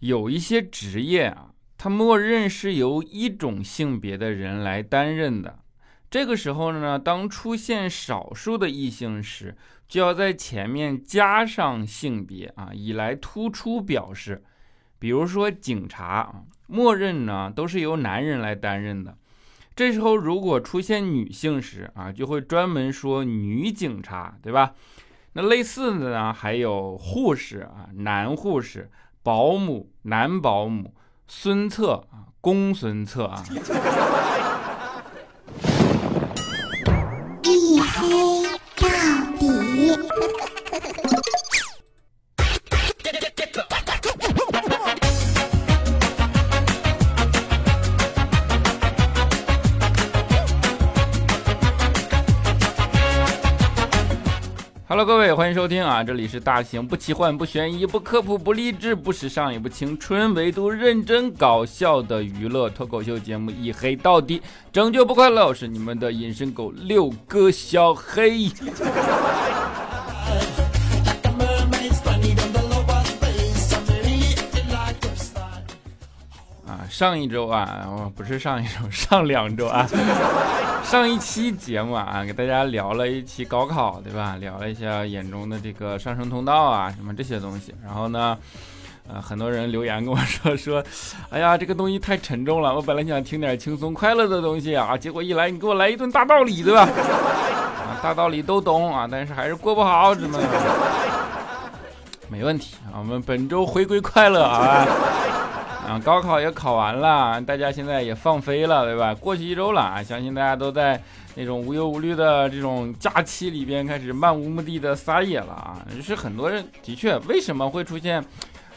有一些职业啊，它默认是由一种性别的人来担任的。这个时候呢，当出现少数的异性时，就要在前面加上性别啊，以来突出表示。比如说警察啊，默认呢都是由男人来担任的。这时候如果出现女性时啊，就会专门说女警察，对吧？那类似的呢，还有护士啊，男护士。保姆、男保姆、孙策啊，公孙策啊。Hello，各位，欢迎收听啊！这里是大型不奇幻、不悬疑、不科普、不励志、不时尚也不青春，唯独认真搞笑的娱乐脱口秀节目《一黑到底》，拯救不快乐，我是你们的隐身狗六哥小黑。上一周啊，我不是上一周，上两周啊，上一期节目啊，给大家聊了一期高考，对吧？聊了一下眼中的这个上升通道啊，什么这些东西。然后呢，呃，很多人留言跟我说说，哎呀，这个东西太沉重了，我本来想听点轻松快乐的东西啊，结果一来你给我来一顿大道理，对吧？啊，大道理都懂啊，但是还是过不好，怎么？没问题，我们本周回归快乐啊。啊，高考也考完了，大家现在也放飞了，对吧？过去一周了啊，相信大家都在那种无忧无虑的这种假期里边开始漫无目的的撒野了啊。就是很多人的确，为什么会出现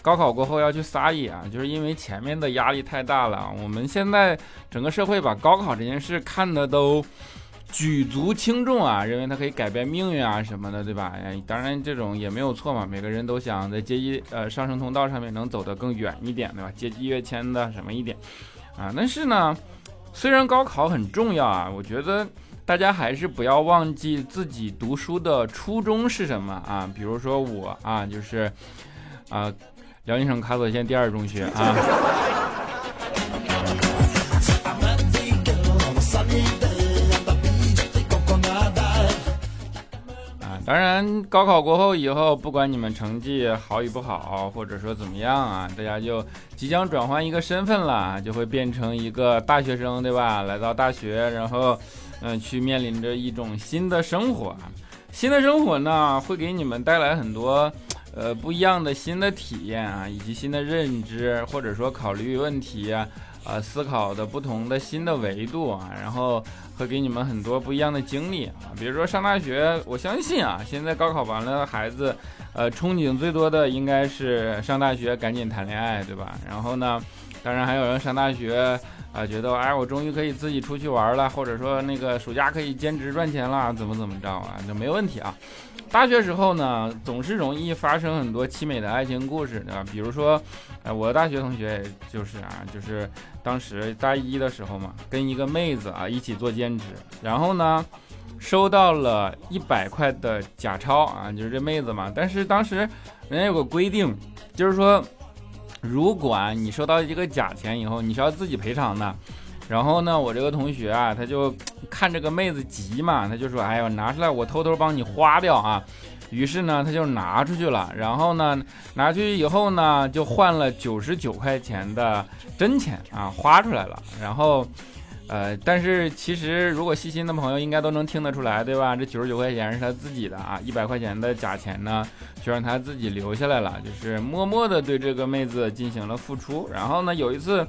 高考过后要去撒野啊？就是因为前面的压力太大了。我们现在整个社会把高考这件事看的都。举足轻重啊，认为它可以改变命运啊什么的，对吧？哎，当然这种也没有错嘛，每个人都想在阶级呃上升通道上面能走得更远一点，对吧？阶级跃迁的什么一点啊？但是呢，虽然高考很重要啊，我觉得大家还是不要忘记自己读书的初衷是什么啊？比如说我啊，就是啊，辽宁省喀左县第二中学啊。当然，高考过后以后，不管你们成绩好与不好，或者说怎么样啊，大家就即将转换一个身份了，就会变成一个大学生，对吧？来到大学，然后，嗯，去面临着一种新的生活。新的生活呢，会给你们带来很多，呃，不一样的新的体验啊，以及新的认知，或者说考虑问题啊。啊，思考的不同的新的维度啊，然后会给你们很多不一样的经历啊。比如说上大学，我相信啊，现在高考完了孩子，呃，憧憬最多的应该是上大学赶紧谈恋爱，对吧？然后呢，当然还有人上大学啊，觉得哎，我终于可以自己出去玩了，或者说那个暑假可以兼职赚钱了，怎么怎么着啊，那没问题啊。大学时候呢，总是容易发生很多凄美的爱情故事，对吧？比如说，呃，我的大学同学就是啊，就是当时大一的时候嘛，跟一个妹子啊一起做兼职，然后呢，收到了一百块的假钞啊，就是这妹子嘛。但是当时人家有个规定，就是说，如果你收到一个假钱以后，你是要自己赔偿的。然后呢，我这个同学啊，他就看这个妹子急嘛，他就说：“哎呦，拿出来，我偷偷帮你花掉啊。”于是呢，他就拿出去了。然后呢，拿出去以后呢，就换了九十九块钱的真钱啊，花出来了。然后，呃，但是其实如果细心的朋友应该都能听得出来，对吧？这九十九块钱是他自己的啊，一百块钱的假钱呢，就让他自己留下来了，就是默默的对这个妹子进行了付出。然后呢，有一次。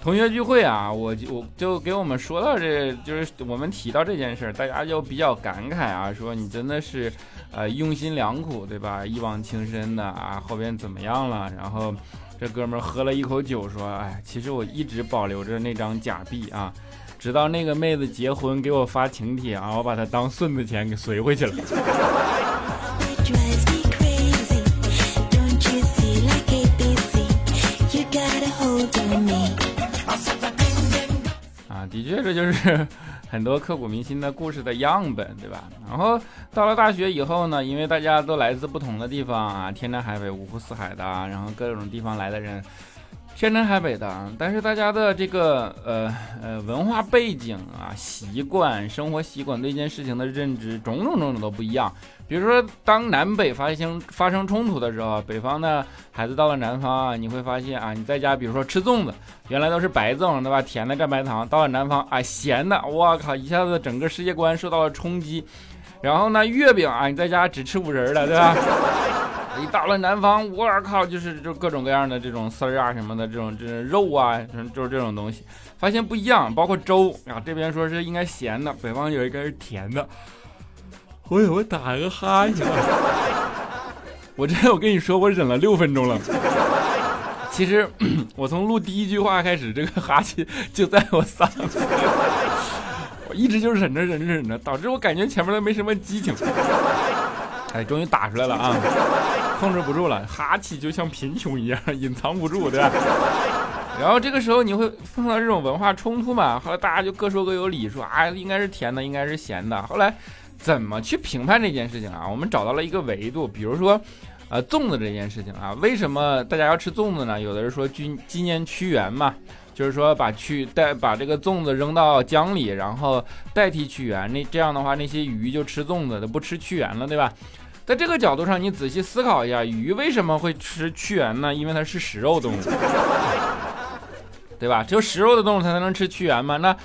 同学聚会啊，我就我就给我们说到这，就是我们提到这件事儿，大家就比较感慨啊，说你真的是，呃，用心良苦，对吧？一往情深的啊，后边怎么样了？然后这哥们儿喝了一口酒，说，哎，其实我一直保留着那张假币啊，直到那个妹子结婚给我发请帖啊，我把她当孙子钱给随回去了。啊的确，这就是很多刻骨铭心的故事的样本，对吧？然后到了大学以后呢，因为大家都来自不同的地方啊，天南海北、五湖四海的，然后各种地方来的人。天南海北的，但是大家的这个呃呃文化背景啊、习惯、生活习惯对一件事情的认知，种种种种都不一样。比如说，当南北发生发生冲突的时候，北方的孩子到了南方啊，你会发现啊，你在家比如说吃粽子，原来都是白粽对吧？甜的蘸白糖，到了南方啊，咸的，我靠，一下子整个世界观受到了冲击。然后呢，月饼啊，你在家只吃五仁的，对吧？一到了南方，我靠，就是就各种各样的这种丝儿啊什么的，这种这种肉啊，就是这种东西，发现不一样。包括粥啊，这边说是应该咸的，北方有一个是甜的。我我打个哈欠，我这我跟你说，我忍了六分钟了。其实我从录第一句话开始，这个哈气就在我嗓子，我一直就忍着忍着忍着，导致我感觉前面都没什么激情。哎，终于打出来了啊！控制不住了，哈气就像贫穷一样，隐藏不住，对吧？然后这个时候你会碰到这种文化冲突嘛？后来大家就各说各有理，说啊应该是甜的，应该是咸的。后来怎么去评判这件事情啊？我们找到了一个维度，比如说，呃，粽子这件事情啊，为什么大家要吃粽子呢？有的人说纪纪念屈原嘛，就是说把屈代把这个粽子扔到江里，然后代替屈原，那这样的话那些鱼就吃粽子的，不吃屈原了，对吧？在这个角度上，你仔细思考一下，鱼为什么会吃屈原呢？因为它是食肉动物，对吧？只有食肉的动物才能吃屈原嘛？那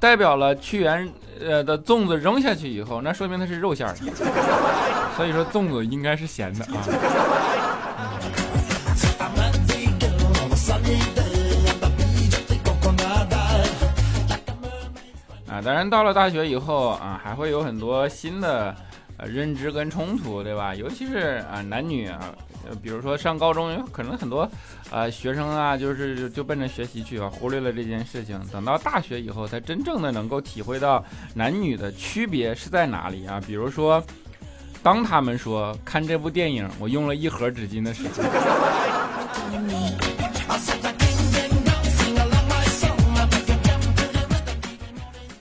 代表了屈原呃的粽子扔下去以后，那说明它是肉馅的，所以说粽子应该是咸的啊。啊，当然到了大学以后啊，还会有很多新的。呃，认知跟冲突，对吧？尤其是啊，男女啊，比如说上高中，可能很多呃学生啊，就是就奔着学习去啊，忽略了这件事情。等到大学以后，才真正的能够体会到男女的区别是在哪里啊。比如说，当他们说看这部电影，我用了一盒纸巾的时候，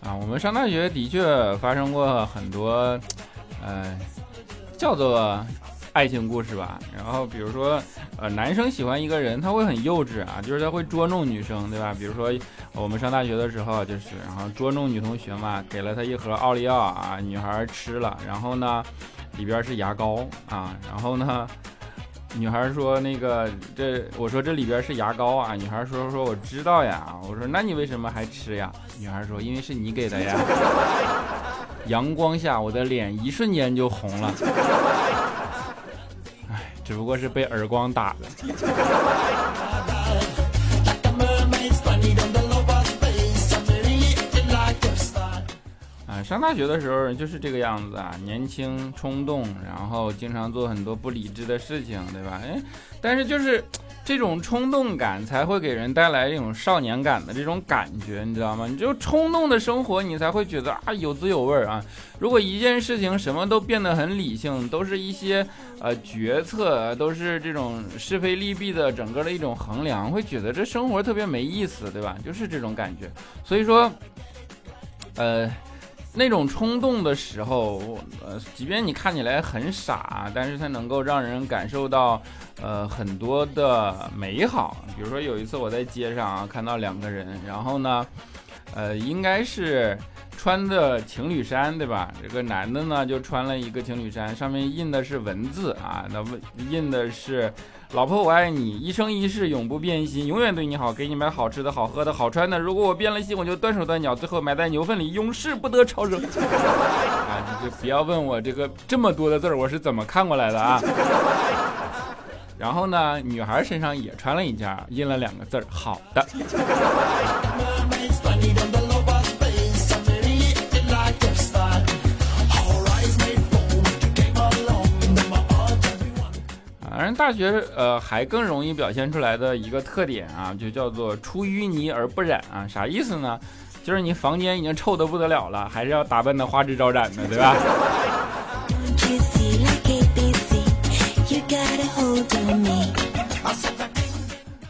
啊，我们上大学的确发生过很多。呃，叫做爱情故事吧。然后比如说，呃，男生喜欢一个人，他会很幼稚啊，就是他会捉弄女生，对吧？比如说我们上大学的时候，就是然后捉弄女同学嘛，给了她一盒奥利奥啊，女孩吃了，然后呢，里边是牙膏啊，然后呢，女孩说那个这，我说这里边是牙膏啊，女孩说说我知道呀，我说那你为什么还吃呀？女孩说因为是你给的呀。阳光下，我的脸一瞬间就红了。哎，只不过是被耳光打的。啊，上大学的时候就是这个样子啊，年轻冲动，然后经常做很多不理智的事情，对吧？哎，但是就是。这种冲动感才会给人带来一种少年感的这种感觉，你知道吗？你就冲动的生活，你才会觉得啊有滋有味儿啊。如果一件事情什么都变得很理性，都是一些呃决策，都是这种是非利弊的整个的一种衡量，会觉得这生活特别没意思，对吧？就是这种感觉。所以说，呃。那种冲动的时候，呃，即便你看起来很傻，但是它能够让人感受到，呃，很多的美好。比如说有一次我在街上啊，看到两个人，然后呢，呃，应该是穿的情侣衫，对吧？这个男的呢就穿了一个情侣衫，上面印的是文字啊，那印的是。老婆，我爱你，一生一世永不变心，永远对你好，给你买好吃的好喝的好穿的。如果我变了心，我就断手断脚，最后埋在牛粪里，永世不得超生。啊，你就不要问我这个这么多的字儿我是怎么看过来的啊。然后呢，女孩身上也穿了一件，印了两个字儿，好的。正大学呃还更容易表现出来的一个特点啊，就叫做出淤泥而不染啊，啥意思呢？就是你房间已经臭得不得了了，还是要打扮的花枝招展的，对吧？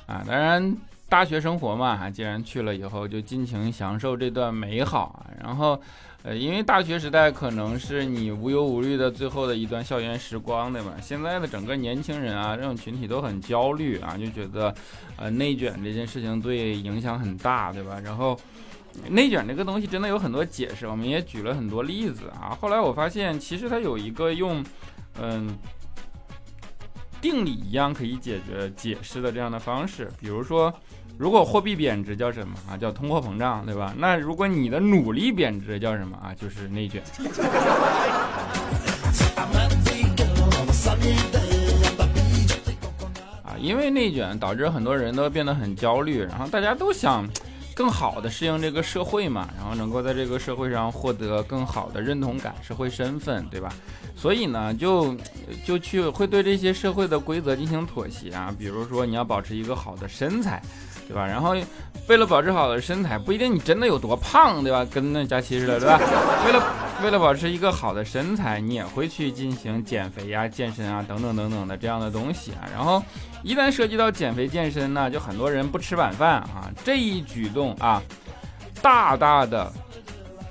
啊，当然大学生活嘛，既然去了以后，就尽情享受这段美好啊。然后，呃，因为大学时代可能是你无忧无虑的最后的一段校园时光，对吧？现在的整个年轻人啊，这种群体都很焦虑啊，就觉得，呃，内卷这件事情对影响很大，对吧？然后，内卷这个东西真的有很多解释，我们也举了很多例子啊。后来我发现，其实它有一个用，嗯。定理一样可以解决解释的这样的方式，比如说，如果货币贬值叫什么啊？叫通货膨胀，对吧？那如果你的努力贬值叫什么啊？就是内卷。啊，因为内卷导致很多人都变得很焦虑，然后大家都想。更好的适应这个社会嘛，然后能够在这个社会上获得更好的认同感、社会身份，对吧？所以呢，就就去会对这些社会的规则进行妥协啊。比如说，你要保持一个好的身材，对吧？然后为了保持好的身材，不一定你真的有多胖，对吧？跟那佳琪似的，对吧？为了为了保持一个好的身材，你也会去进行减肥呀、健身啊等等等等的这样的东西啊。然后。一旦涉及到减肥健身呢，就很多人不吃晚饭啊。这一举动啊，大大的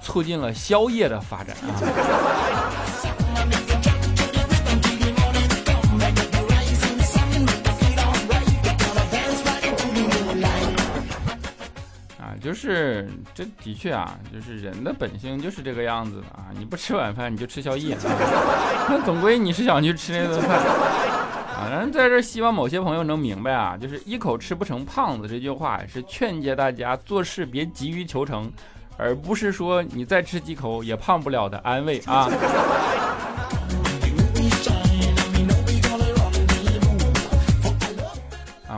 促进了宵夜的发展啊。就是这的确啊，就是人的本性就是这个样子的啊。你不吃晚饭，你就吃宵夜啊。那总归你是想去吃那顿饭。啊，然后在这希望某些朋友能明白啊，就是一口吃不成胖子这句话是劝诫大家做事别急于求成，而不是说你再吃几口也胖不了的安慰啊。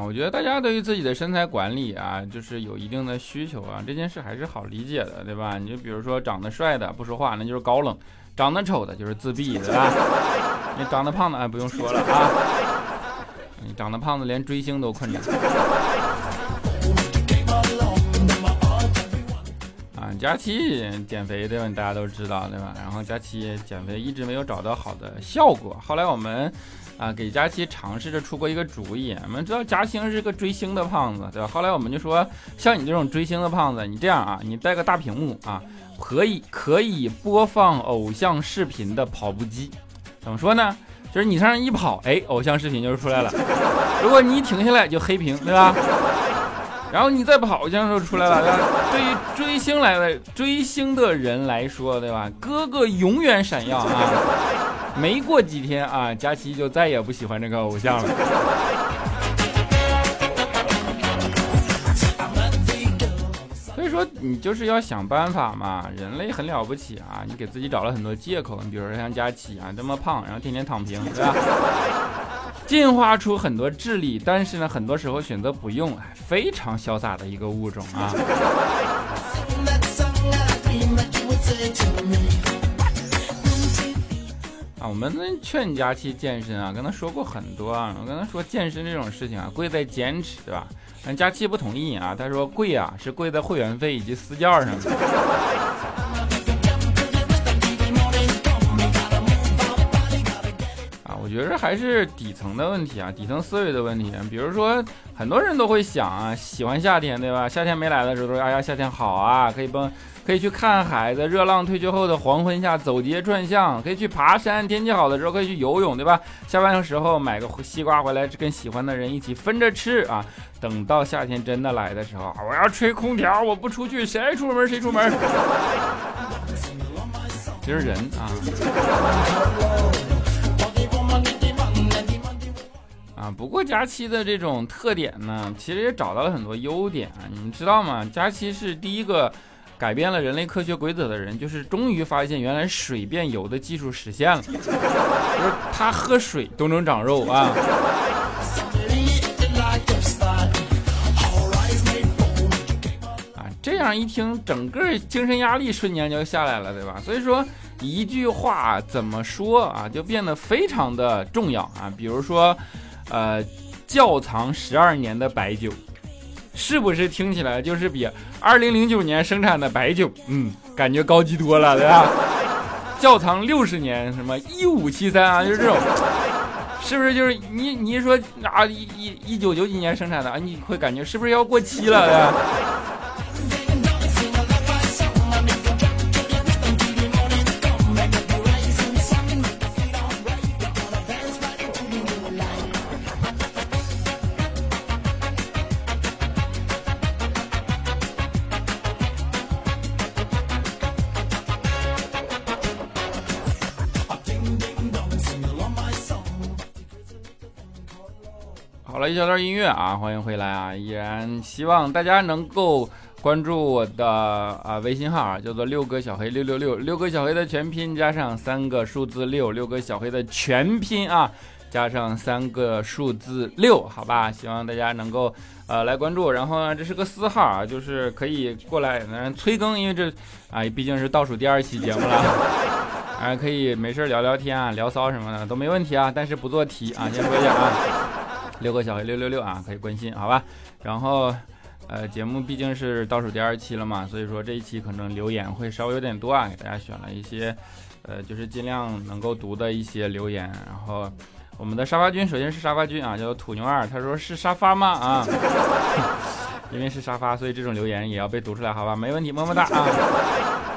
我觉得大家对于自己的身材管理啊，就是有一定的需求啊，这件事还是好理解的，对吧？你就比如说长得帅的不说话，那就是高冷；长得丑的就是自闭，对吧？你长得胖的哎，不用说了啊。你长得胖子连追星都困难啊！佳期减肥对吧？大家都知道对吧？然后佳期减肥一直没有找到好的效果，后来我们啊给佳期尝试着出过一个主意。我们知道嘉兴是个追星的胖子对吧？后来我们就说，像你这种追星的胖子，你这样啊，你带个大屏幕啊，可以可以播放偶像视频的跑步机，怎么说呢？就是你上一跑，哎，偶像视频就出来了。如果你一停下来，就黑屏，对吧？然后你再跑，偶像就出来了。对于追星来的追星的人来说，对吧？哥哥永远闪耀啊！没过几天啊，佳琪就再也不喜欢这个偶像了。所以说你就是要想办法嘛，人类很了不起啊！你给自己找了很多借口，你比如说像佳琪啊这么胖，然后天天躺平，对吧？进化出很多智力，但是呢，很多时候选择不用，非常潇洒的一个物种啊！啊，我们劝佳琪健身啊，跟他说过很多啊，我跟他说健身这种事情啊，贵在坚持，对吧？但佳琪不同意啊，他说贵啊，是贵在会员费以及私教上。我觉得还是底层的问题啊，底层思维的问题。比如说，很多人都会想啊，喜欢夏天，对吧？夏天没来的时候，说哎呀，夏天好啊，可以蹦。可以去看海，在热浪退去后的黄昏下走街串巷；可以去爬山，天气好的时候可以去游泳，对吧？下班的时候买个西瓜回来，跟喜欢的人一起分着吃啊。等到夏天真的来的时候，我要吹空调，我不出去，谁出门谁出门。其实人啊，不过佳期的这种特点呢，其实也找到了很多优点啊。你们知道吗？佳期是第一个。改变了人类科学规则的人，就是终于发现原来水变油的技术实现了，就是他喝水都能长肉啊！啊，这样一听，整个精神压力瞬间就下来了，对吧？所以说一句话怎么说啊，就变得非常的重要啊。比如说，呃，窖藏十二年的白酒。是不是听起来就是比二零零九年生产的白酒，嗯，感觉高级多了，对吧？窖藏六十年，什么一五七三啊，就是这种，是不是就是你你一说啊一一一九九几年生产的啊，你会感觉是不是要过期了？小段音乐啊，欢迎回来啊！依然希望大家能够关注我的啊微信号啊，叫做六哥小黑六六六，六哥小黑的全拼加上三个数字六，六哥小黑的全拼啊加上三个数字六，好吧？希望大家能够呃来关注。然后呢，这是个私号啊，就是可以过来嗯催更，因为这啊毕竟是倒数第二期节目了，啊可以没事聊聊天啊，聊骚什么的都没问题啊，但是不做题啊，先说一下啊。六个小黑六六六啊，可以关心好吧？然后，呃，节目毕竟是倒数第二期了嘛，所以说这一期可能留言会稍微有点多啊，给大家选了一些，呃，就是尽量能够读的一些留言。然后，我们的沙发君首先是沙发君啊，叫做土牛二，他说是沙发吗？啊，因为是沙发，所以这种留言也要被读出来，好吧？没问题，么么哒啊！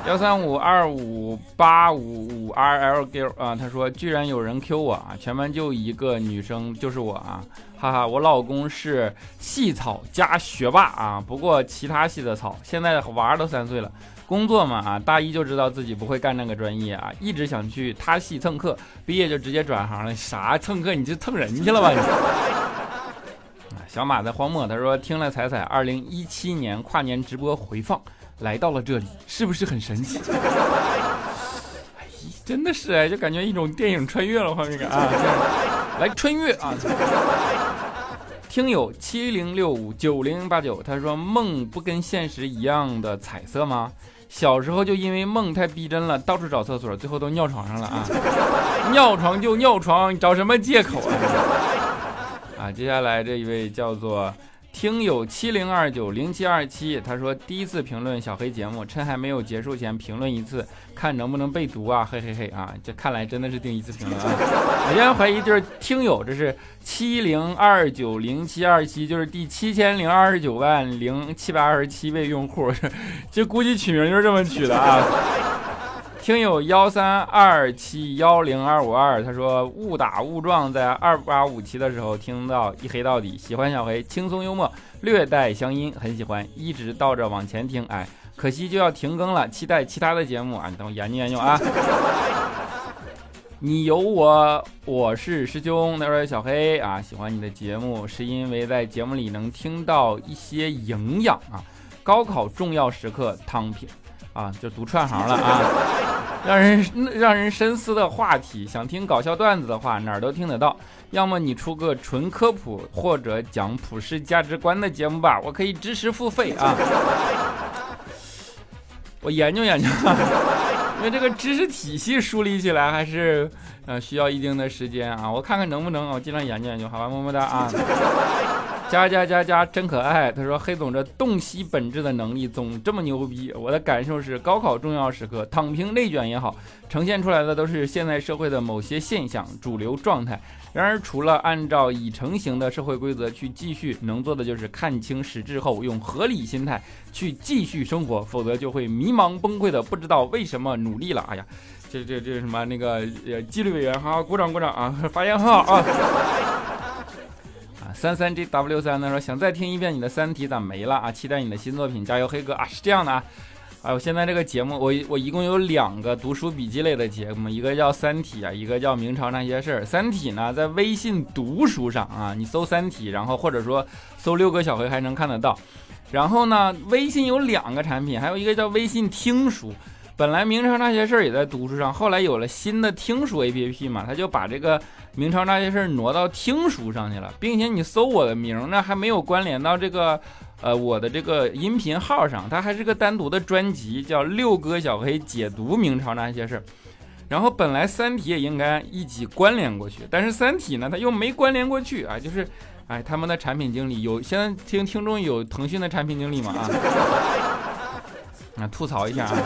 幺三五二五八五五 R L G 啊，他说居然有人 Q 我啊，全班就一个女生就是我啊。哈哈，我老公是系草加学霸啊，不过其他系的草。现在娃儿都三岁了，工作嘛啊，大一就知道自己不会干那个专业啊，一直想去他系蹭课，毕业就直接转行了。啥蹭课？你就蹭人去了吧你？小马在荒漠，他说听了彩彩二零一七年跨年直播回放，来到了这里，是不是很神奇？哎，真的是哎，就感觉一种电影穿越了画面感啊，来穿越啊。听友七零六五九零八九，他说梦不跟现实一样的彩色吗？小时候就因为梦太逼真了，到处找厕所，最后都尿床上了啊！尿床就尿床，找什么借口啊？啊，接下来这一位叫做。听友七零二九零七二七，他说第一次评论小黑节目，趁还没有结束前评论一次，看能不能被读啊，嘿嘿嘿啊，这看来真的是第一次评论啊。我现在怀疑就是听友，这是七零二九零七二七，就是第七千零二十九万零七百二十七位用户，这估计取名就是这么取的啊。听友幺三二七幺零二五二，他说误打误撞在二八五期的时候听到一黑到底，喜欢小黑，轻松幽默，略带乡音，很喜欢，一直倒着往前听，哎，可惜就要停更了，期待其他的节目啊，你等我研究研究啊。你有我，我是师兄，他说小黑啊，喜欢你的节目是因为在节目里能听到一些营养啊，高考重要时刻躺平。啊，就读串行了啊，让人让人深思的话题。想听搞笑段子的话，哪儿都听得到。要么你出个纯科普或者讲普世价值观的节目吧，我可以支持付费啊。我研究研究，因为这个知识体系梳理起来还是呃需要一定的时间啊。我看看能不能，我尽量研究研究，好吧，么么哒啊。加加加加真可爱！他说黑总这洞悉本质的能力总这么牛逼。我的感受是，高考重要时刻，躺平内卷也好，呈现出来的都是现在社会的某些现象、主流状态。然而，除了按照已成型的社会规则去继续，能做的就是看清实质后，用合理心态去继续生活，否则就会迷茫崩溃的，不知道为什么努力了。哎呀，这这这什么那个纪律委员哈，鼓掌鼓掌啊，发言很好啊。三三 G W 三他说想再听一遍你的《三体》咋没了啊？期待你的新作品，加油黑哥啊！是这样的啊，哎，我现在这个节目，我我一共有两个读书笔记类的节目，一个叫《三体》啊，一个叫《明朝那些事儿》。《三体》呢，在微信读书上啊，你搜《三体》，然后或者说搜六个小黑还能看得到。然后呢，微信有两个产品，还有一个叫微信听书。本来明朝那些事儿也在读书上，后来有了新的听书 APP 嘛，他就把这个明朝那些事儿挪到听书上去了，并且你搜我的名呢，还没有关联到这个呃我的这个音频号上，它还是个单独的专辑，叫六哥小黑解读明朝那些事儿。然后本来三体也应该一起关联过去，但是三体呢，它又没关联过去啊，就是哎他们的产品经理有现在听听众有腾讯的产品经理吗啊？吐槽一下啊，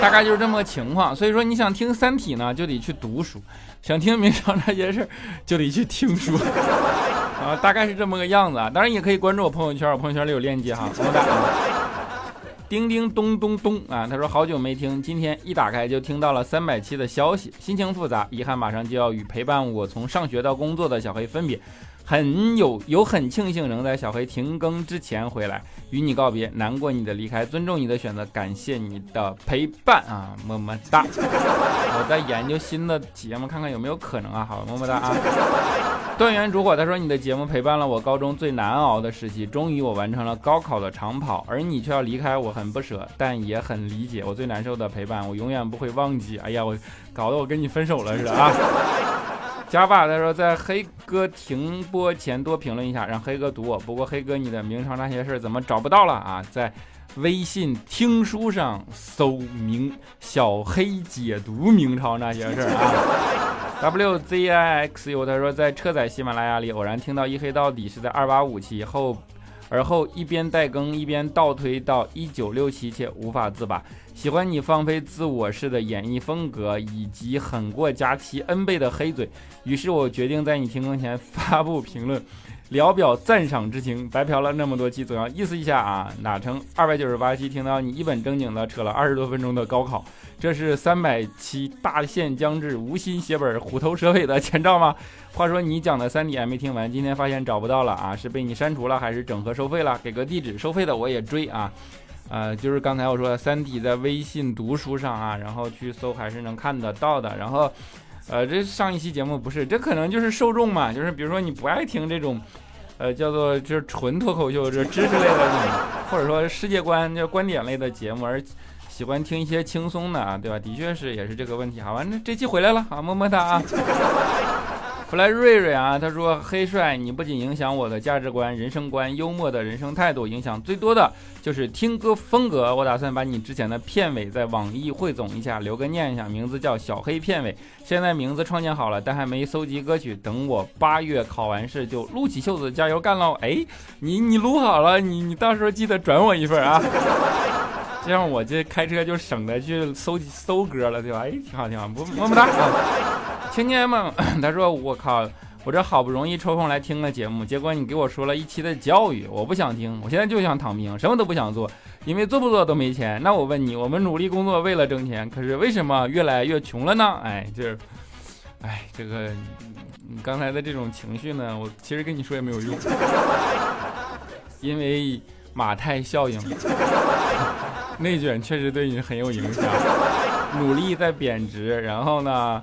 大概就是这么个情况。所以说，你想听《三体》呢，就得去读书；想听明朝那些事儿，就得去听书。啊，大概是这么个样子啊。当然也可以关注我朋友圈，我朋友圈里有链接哈。么么哒。叮叮咚咚咚啊，他说好久没听，今天一打开就听到了三百期的消息，心情复杂，遗憾马上就要与陪伴我从上学到工作的小黑分别。很有有很庆幸能在小黑停更之前回来与你告别，难过你的离开，尊重你的选择，感谢你的陪伴啊，么么哒！我在研究新的节目，看看有没有可能啊，好，么么哒啊！断源烛火，他说你的节目陪伴了我高中最难熬的时期，终于我完成了高考的长跑，而你却要离开，我很不舍，但也很理解我最难受的陪伴，我永远不会忘记。哎呀，我搞得我跟你分手了似的啊！加法他说在黑哥停播前多评论一下，让黑哥读我。不过黑哥你的明朝那些事儿怎么找不到了啊？在微信听书上搜明小黑解读明朝那些事儿啊。WZIXU 他说在车载喜马拉雅里偶然听到一黑到底是在二八五期后，而后一边待更一边倒推到一九六七，且无法自拔。喜欢你放飞自我式的演绎风格，以及狠过佳期 N 倍的黑嘴。于是我决定在你停更前发布评论，聊表赞赏之情。白嫖了那么多期，总要意思一下啊！哪成二百九十八期听到你一本正经的扯了二十多分钟的高考，这是三百期大限将至，无心写本虎头蛇尾的前兆吗？话说你讲的三体还没听完，今天发现找不到了啊！是被你删除了，还是整合收费了？给个地址，收费的我也追啊！呃，就是刚才我说《三体》在微信读书上啊，然后去搜还是能看得到的。然后，呃，这上一期节目不是，这可能就是受众嘛，就是比如说你不爱听这种，呃，叫做就是纯脱口秀，这知识类的，或者说世界观、叫观点类的节目，而喜欢听一些轻松的啊，对吧？的确是也是这个问题。好，完了这期回来了，好，么么哒啊。弗莱瑞瑞啊，他说：“黑帅，你不仅影响我的价值观、人生观、幽默的人生态度，影响最多的就是听歌风格。我打算把你之前的片尾在网易汇总一下，留个念想，名字叫小黑片尾。现在名字创建好了，但还没搜集歌曲，等我八月考完试就撸起袖子加油干喽！哎，你你撸好了，你你到时候记得转我一份啊，这样我这开车就省得去搜搜歌了，对吧？哎，挺好挺好，么么么哒。”青年们，他说：“我靠，我这好不容易抽空来听个节目，结果你给我说了一期的教育，我不想听，我现在就想躺平，什么都不想做，因为做不做都没钱。那我问你，我们努力工作为了挣钱，可是为什么越来越穷了呢？哎，就是，哎，这个你刚才的这种情绪呢，我其实跟你说也没有用，因为马太效应，内卷确实对你很有影响，努力在贬值，然后呢？”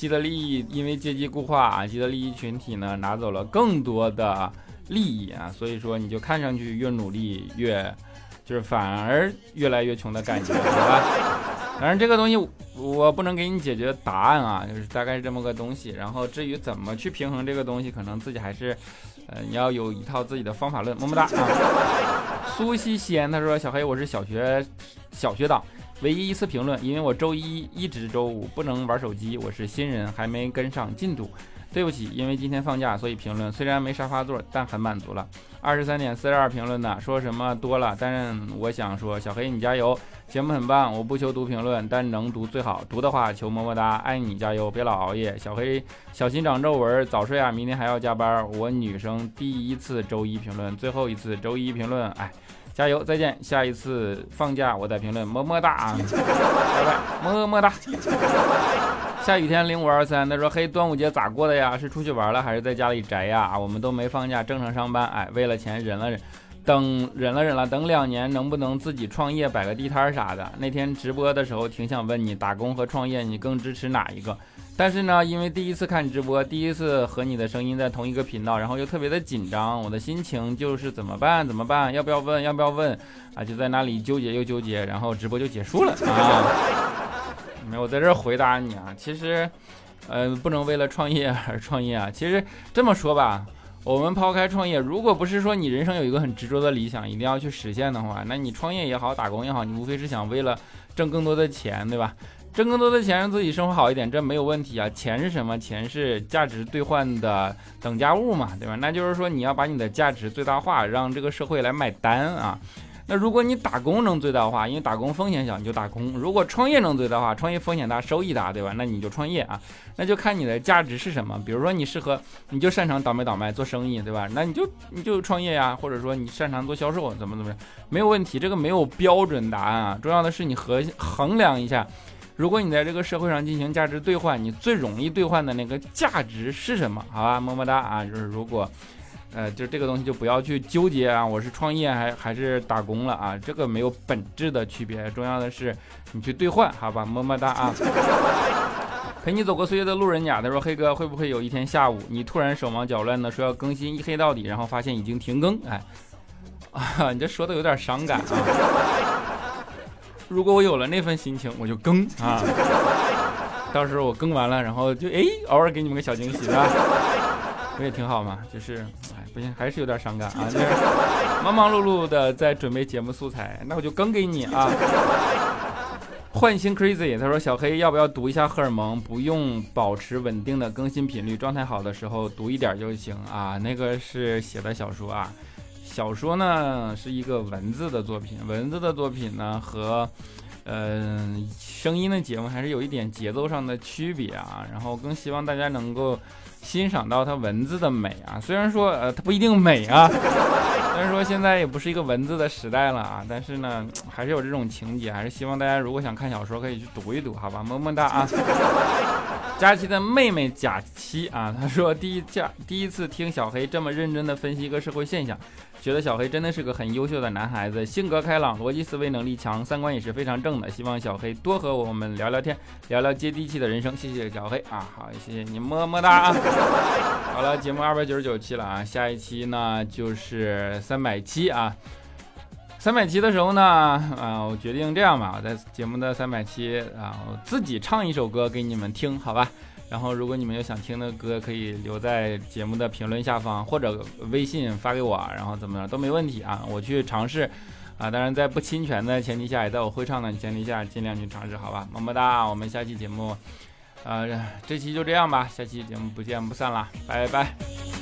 既得利益因为阶级固化啊，既得利益群体呢拿走了更多的利益啊，所以说你就看上去越努力越，就是反而越来越穷的感觉，好吧？反正这个东西我不能给你解决答案啊，就是大概是这么个东西。然后至于怎么去平衡这个东西，可能自己还是，呃，你要有一套自己的方法论。么么哒啊！苏西西安他说小黑我是小学小学党。唯一一次评论，因为我周一一直周五不能玩手机，我是新人，还没跟上进度，对不起。因为今天放假，所以评论虽然没沙发座，但很满足了。二十三点四十二评论的，说什么多了，但是我想说，小黑你加油，节目很棒。我不求读评论，但能读最好，读的话求么么哒，爱你，加油，别老熬夜。小黑小心长皱纹，早睡啊，明天还要加班。我女生第一次周一评论，最后一次周一评论，哎。加油，再见！下一次放假我再评论，么么哒啊，拜拜，么么哒。下雨天零五二三，他说：“嘿，端午节咋过的呀？是出去玩了还是在家里宅呀？我们都没放假，正常上班。哎，为了钱忍了忍，等忍了忍了，等两年能不能自己创业，摆个地摊儿啥的？那天直播的时候挺想问你，打工和创业你更支持哪一个？”但是呢，因为第一次看直播，第一次和你的声音在同一个频道，然后又特别的紧张，我的心情就是怎么办？怎么办？要不要问？要不要问？啊，就在那里纠结又纠结，然后直播就结束了啊。没有我在这儿回答你啊。其实，呃，不能为了创业而创业啊。其实这么说吧，我们抛开创业，如果不是说你人生有一个很执着的理想，一定要去实现的话，那你创业也好，打工也好，你无非是想为了挣更多的钱，对吧？挣更多的钱让自己生活好一点，这没有问题啊。钱是什么？钱是价值兑换的等价物嘛，对吧？那就是说你要把你的价值最大化，让这个社会来买单啊。那如果你打工能最大化，因为打工风险小，你就打工；如果创业能最大化，创业风险大，收益大，对吧？那你就创业啊。那就看你的价值是什么。比如说你适合，你就擅长倒卖倒卖做生意，对吧？那你就你就创业呀，或者说你擅长做销售，怎么怎么样，没有问题。这个没有标准答案啊，重要的是你核衡量一下，如果你在这个社会上进行价值兑换，你最容易兑换的那个价值是什么？好吧，么么哒啊，就是如果。呃，就这个东西就不要去纠结啊，我是创业还还是打工了啊？这个没有本质的区别，重要的是你去兑换，好吧？么么哒啊！陪你走过岁月的路人甲，他说：“黑哥，会不会有一天下午你突然手忙脚乱的说要更新一黑到底，然后发现已经停更？哎，啊，你这说的有点伤感啊！如果我有了那份心情，我就更啊，到时候我更完了，然后就哎，偶尔给你们个小惊喜吧。”不也挺好嘛，就是，哎，不行，还是有点伤感啊。就是忙忙碌碌的在准备节目素材，那我就更给你啊。唤醒 crazy，他说小黑要不要读一下荷尔蒙？不用保持稳定的更新频率，状态好的时候读一点就行啊。那个是写的小说啊，小说呢是一个文字的作品，文字的作品呢和，嗯，声音的节目还是有一点节奏上的区别啊。然后更希望大家能够。欣赏到它文字的美啊，虽然说呃它不一定美啊，虽然说现在也不是一个文字的时代了啊，但是呢还是有这种情节，还是希望大家如果想看小说可以去读一读，好吧，么么哒啊。佳琪的妹妹假期啊，她说第一假第一次听小黑这么认真的分析一个社会现象。觉得小黑真的是个很优秀的男孩子，性格开朗，逻辑思维能力强，三观也是非常正的。希望小黑多和我们聊聊天，聊聊接地气的人生。谢谢小黑啊，好，谢谢你，么么哒啊。好了，节目二百九十九期了啊，下一期呢就是三百期啊。三百期的时候呢，啊，我决定这样吧，在节目的三百期啊，我自己唱一首歌给你们听，好吧？然后，如果你们有想听的歌，可以留在节目的评论下方，或者微信发给我，然后怎么样都没问题啊，我去尝试啊。当然，在不侵权的前提下，也在我会唱的前提下，尽量去尝试，好吧？么么哒，我们下期节目，呃，这期就这样吧，下期节目不见不散啦，拜拜。